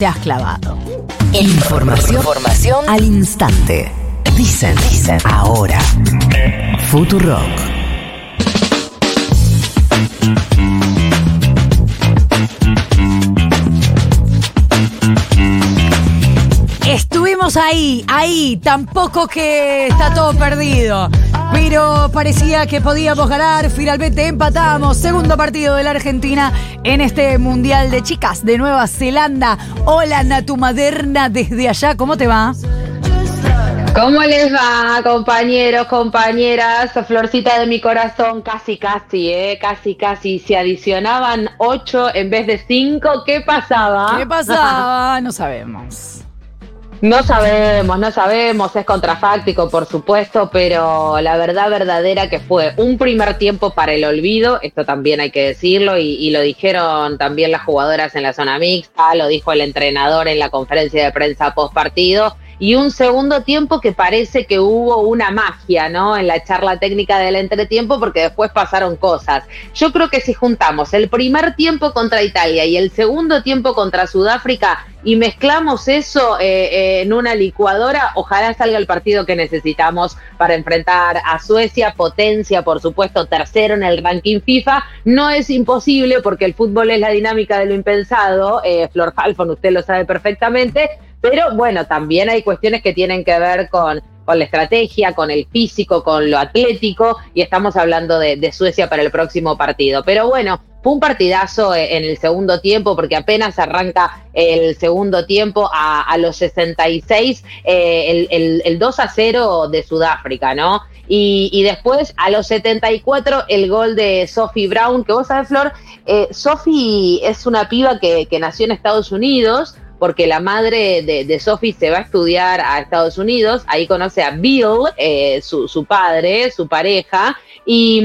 te has clavado. Información, información al instante. Dicen, dicen, ahora. Futurock. Ahí, ahí, tampoco que está todo perdido. Pero parecía que podíamos ganar, finalmente empatamos. Segundo partido de la Argentina en este Mundial de Chicas de Nueva Zelanda. Hola Natu Maderna desde allá, ¿cómo te va? ¿Cómo les va, compañeros, compañeras? Florcita de mi corazón, casi, casi, ¿eh? Casi, casi. Se adicionaban ocho en vez de cinco. ¿Qué pasaba? ¿Qué pasaba? No sabemos. No sabemos, no sabemos, es contrafáctico, por supuesto, pero la verdad verdadera que fue un primer tiempo para el olvido, esto también hay que decirlo, y, y, lo dijeron también las jugadoras en la zona mixta, lo dijo el entrenador en la conferencia de prensa post partido, y un segundo tiempo que parece que hubo una magia, ¿no? En la charla técnica del entretiempo, porque después pasaron cosas. Yo creo que si juntamos el primer tiempo contra Italia y el segundo tiempo contra Sudáfrica y mezclamos eso eh, eh, en una licuadora, ojalá salga el partido que necesitamos para enfrentar a Suecia, potencia, por supuesto, tercero en el ranking FIFA. No es imposible porque el fútbol es la dinámica de lo impensado. Eh, Flor Halfon, usted lo sabe perfectamente pero bueno, también hay cuestiones que tienen que ver con, con la estrategia, con el físico, con lo atlético, y estamos hablando de, Suecia para el próximo partido. Pero bueno, fue un partidazo en el segundo tiempo, porque apenas arranca el segundo tiempo a, los 66, eh, el, el, el 2 a 0 de Sudáfrica, ¿no? Y, y, después a los 74 el gol de Sophie Brown, que vos sabés, Flor, eh, Sophie es una piba que nació en Estados Unidos, porque la madre de, Sophie se va a estudiar a Estados Unidos, ahí conoce a Bill, eh, su, su, padre, su pareja, y,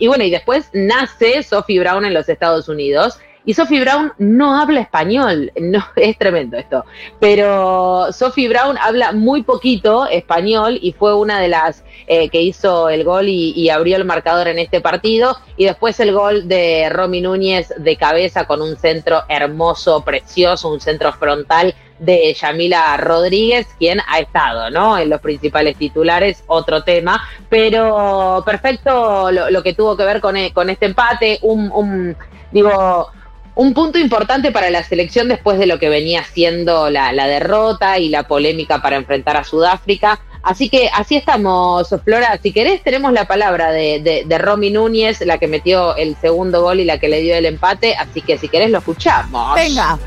y, bueno, y después nace Sophie Brown en los Estados Unidos. Y Sophie Brown no habla español, es tremendo esto, pero Sophie Brown habla muy poquito español y fue una de las eh, que hizo el gol y, abrió el marcador en este partido. Y después el gol de Romy Núñez de cabeza con un centro hermoso, precioso, un centro frontal de Yamila Rodríguez, quien ha estado, ¿no? En los principales titulares, otro tema, pero perfecto lo, que tuvo que ver con, con este empate, un digo, un punto importante para la selección después de lo que venía siendo la, derrota y la polémica para enfrentar a Sudáfrica. Así que así estamos, Flora. Si querés, tenemos la palabra de, de, de Romy Núñez, la que metió el segundo gol y la que le dio el empate. Así que si querés, lo escuchamos. Venga.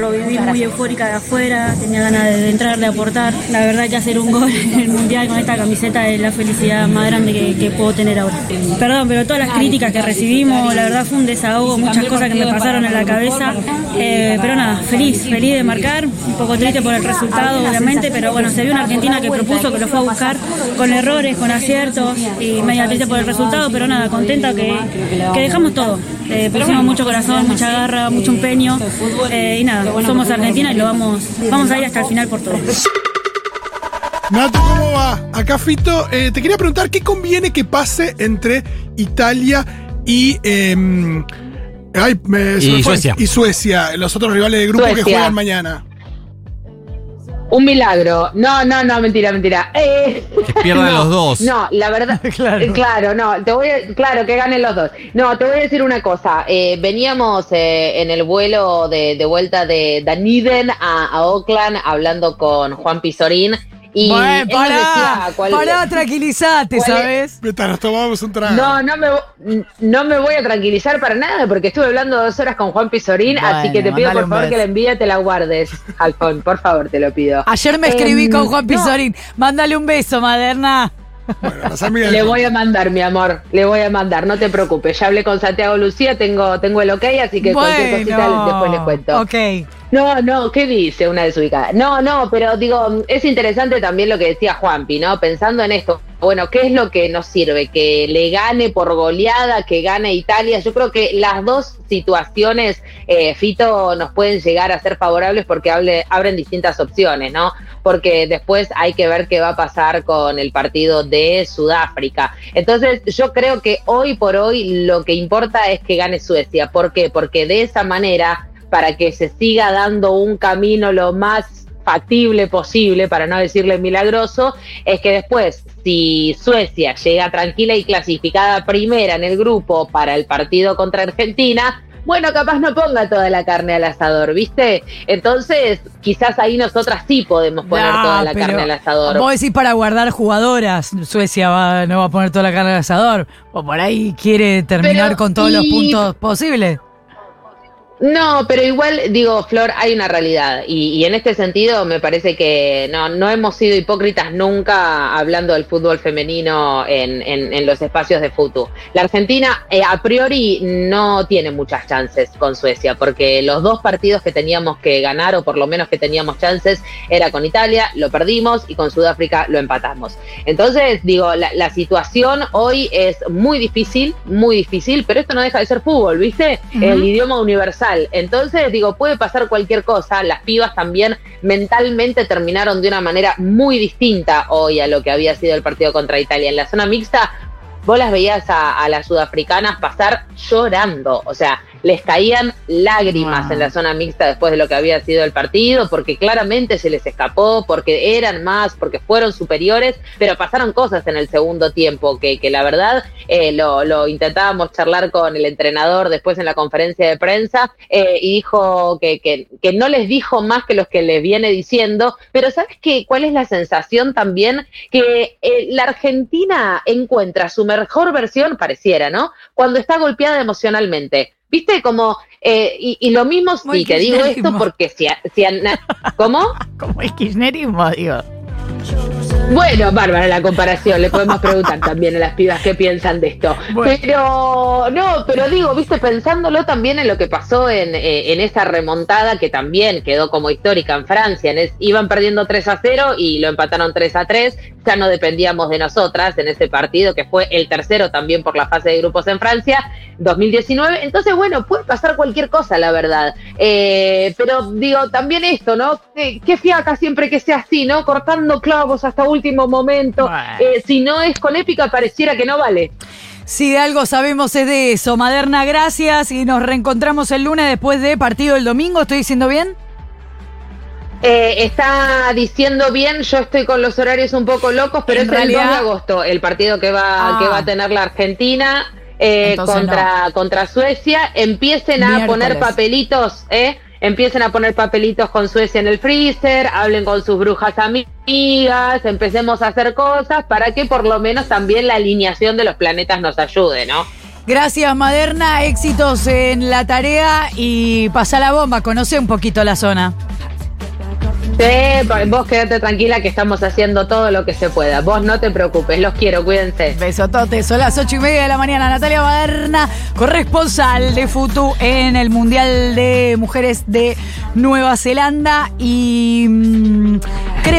Lo viví muy eufórica de afuera, tenía ganas de entrar, de aportar. La verdad que hacer un gol en el Mundial con esta camiseta es la felicidad más grande que, puedo tener ahora. Perdón, pero todas las críticas que recibimos, la verdad fue un desahogo, muchas cosas que me pasaron en la cabeza. Eh, pero nada, feliz, feliz de marcar, un poco triste por el resultado, obviamente, pero bueno, se vio una Argentina que propuso, que lo fue a buscar con errores, con aciertos y media triste por el resultado, pero nada, contenta que, que dejamos todo. Eh, pusimos mucho corazón, mucha garra, mucho empeño eh, y nada, somos Argentina y lo vamos, vamos a ir hasta el final por todo. Nato, ¿cómo va? Acá Fito, eh, te quería preguntar qué conviene que pase entre Italia y, eh, ay, me, y Suecia. y Suecia, los otros rivales de grupo Suecia. que juegan mañana. Un milagro. No, no, no, mentira, mentira. Eh, que pierdan no, los dos. No, la verdad. claro. claro, no, te voy a, claro, que ganen los dos. No, te voy a decir una cosa. Eh, veníamos eh, en el vuelo de, de vuelta de Dunedin a, a, Oakland hablando con Juan Pizorín. Y bueno, pará, cuál, pará, tranquilizate, ¿sabes? Mientras nos tomamos un trago. No, no me, no me voy a tranquilizar para nada, porque estuve hablando dos horas con Juan Pizorín, bueno, así que te pido por favor que la envidia te la guardes, Alfon, por favor, te lo pido. Ayer me escribí eh, con Juan Pizorín, no. mándale un beso, Maderna. Bueno, le voy a mandar, mi amor, le voy a mandar, no te preocupes. Ya hablé con Santiago Lucía, tengo, tengo el ok, así que bueno, cualquier cosita después le cuento. Ok. No, no, ¿qué dice una desubicada? No, no, pero digo, es interesante también lo que decía Juanpi, ¿no? Pensando en esto, bueno, ¿qué es lo que nos sirve? Que le gane por goleada, que gane Italia. Yo creo que las dos situaciones, eh, Fito, nos pueden llegar a ser favorables porque hable, abren distintas opciones, ¿no? Porque después hay que ver qué va a pasar con el partido de Sudáfrica. Entonces, yo creo que hoy por hoy lo que importa es que gane Suecia. ¿Por qué? Porque de esa manera para que se siga dando un camino lo más factible posible, para no decirle milagroso, es que después, si Suecia llega tranquila y clasificada primera en el grupo para el partido contra Argentina, bueno, capaz no ponga toda la carne al asador, ¿viste? Entonces, quizás ahí nosotras sí podemos poner No, toda la carne al asador. Vos decís para guardar jugadoras, Suecia va- no va a poner toda la carne al asador. O por ahí quiere terminar Pero, con todos los puntos posibles. No, pero igual digo, Flor, hay una realidad y, y en este sentido me parece que no, no hemos sido hipócritas nunca hablando del fútbol femenino en, en- en los espacios de fútbol. La Argentina eh, a priori no tiene muchas chances con Suecia porque los dos partidos que teníamos que ganar o por lo menos que teníamos chances era con Italia, lo perdimos y con Sudáfrica lo empatamos. Entonces, digo, la, la situación hoy es muy difícil, muy difícil, pero esto no deja de ser fútbol, ¿viste? El idioma universal. Entonces, digo, puede pasar cualquier cosa. Las pibas también mentalmente terminaron de una manera muy distinta hoy a lo que había sido el partido contra Italia. En la zona mixta, vos las veías a, a las sudafricanas pasar llorando, o sea, les caían lágrimas Wow. en la zona mixta después de lo que había sido el partido, porque claramente se les escapó, porque eran más, porque fueron superiores, pero pasaron cosas en el segundo tiempo que, que la verdad eh, lo, lo intentábamos charlar con el entrenador después en la conferencia de prensa eh, y dijo que, que, que no les dijo más que los que les viene diciendo, pero ¿sabes qué? ¿Cuál es la sensación también? Que eh, la Argentina encuentra su mejor versión, pareciera, ¿no? Cuando está golpeada emocionalmente. ¿Viste? Como, eh, y, y lo mismo, Muy sí, te digo esto porque si, a- si ¿Cómo? Como el kirchnerismo, digo. Bueno, bárbara la comparación, le podemos preguntar también a las pibas qué piensan de esto. Bueno. Pero, no, pero digo, viste, pensándolo también en lo que pasó en, eh, en esa remontada que también quedó como histórica en Francia, en es- iban perdiendo 3 a 0 y lo empataron 3 a 3, ya no dependíamos de nosotras en ese partido que fue el tercero también por la fase de grupos en Francia, 2019, entonces bueno, puede pasar cualquier cosa, la verdad. Eh, pero digo, también esto, ¿no? Qué, qué fiaca siempre que sea así, ¿no? Cortando clavos hasta último momento. Bueno. Eh, si no es con épica, pareciera que no vale. Si de algo sabemos es de eso. Maderna, gracias y nos reencontramos el lunes después de partido el domingo. ¿Estoy diciendo bien? Eh, está diciendo bien, yo estoy con los horarios un poco locos, pero En es el 2 de realidad- agosto el partido que va, Ah. que va a tener la Argentina eh, contra, contra Suecia. Empiecen a Miércoles. poner papelitos, ¿eh? Empiecen a poner papelitos con Suecia en el freezer, hablen con sus brujas amigas, empecemos a hacer cosas para que por lo menos también la alineación de los planetas nos ayude, ¿no? Gracias, Maderna. Éxitos en la tarea y pasa la bomba. Conoce un poquito la zona. Sí, vos quédate tranquila que estamos haciendo todo lo que se pueda. Vos no te preocupes, los quiero, cuídense. Besototes, son las ocho y media de la mañana. Natalia Maderna, corresponsal de FUTU en el Mundial de Mujeres de Nueva Zelanda. Y mm,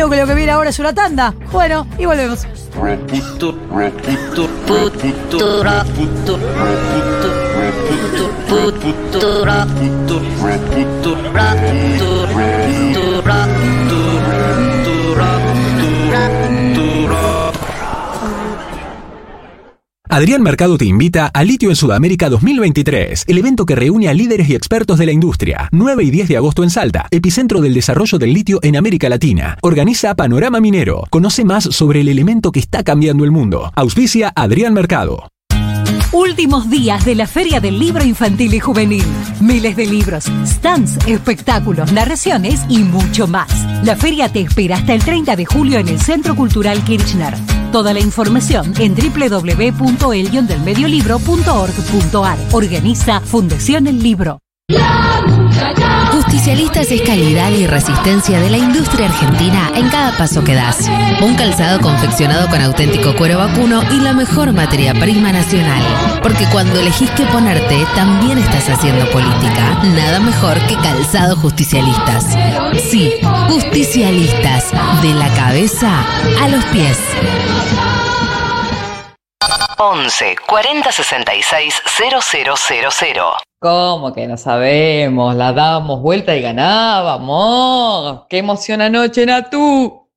que lo que viene ahora es una tanda. Bueno, y volvemos. Adrián Mercado te invita a Litio en Sudamérica 2023, el evento que reúne a líderes y expertos de la industria. 9 y 10 de agosto en Salta, epicentro del desarrollo del litio en América Latina. Organiza Panorama Minero. Conoce más sobre el elemento que está cambiando el mundo. Auspicia Adrián Mercado. Últimos días de la Feria del Libro Infantil y Juvenil. Miles de libros, stands, espectáculos, narraciones y mucho más. La feria te espera hasta el 30 de julio en el Centro Cultural Kirchner. Toda la información en www.el-delmediolibro.org.ar. Organiza Fundación El Libro. Justicialistas es calidad y resistencia de la industria argentina en cada paso que das. Un calzado confeccionado con auténtico cuero vacuno y la mejor materia prima nacional. Porque cuando elegís qué ponerte, también estás haciendo política. Nada mejor que calzado justicialistas. Sí, justicialistas. De la cabeza a los pies. 11 40 66 000. ¿Cómo que no sabemos? La dábamos vuelta y ganábamos. ¡Qué emoción anoche, Natu!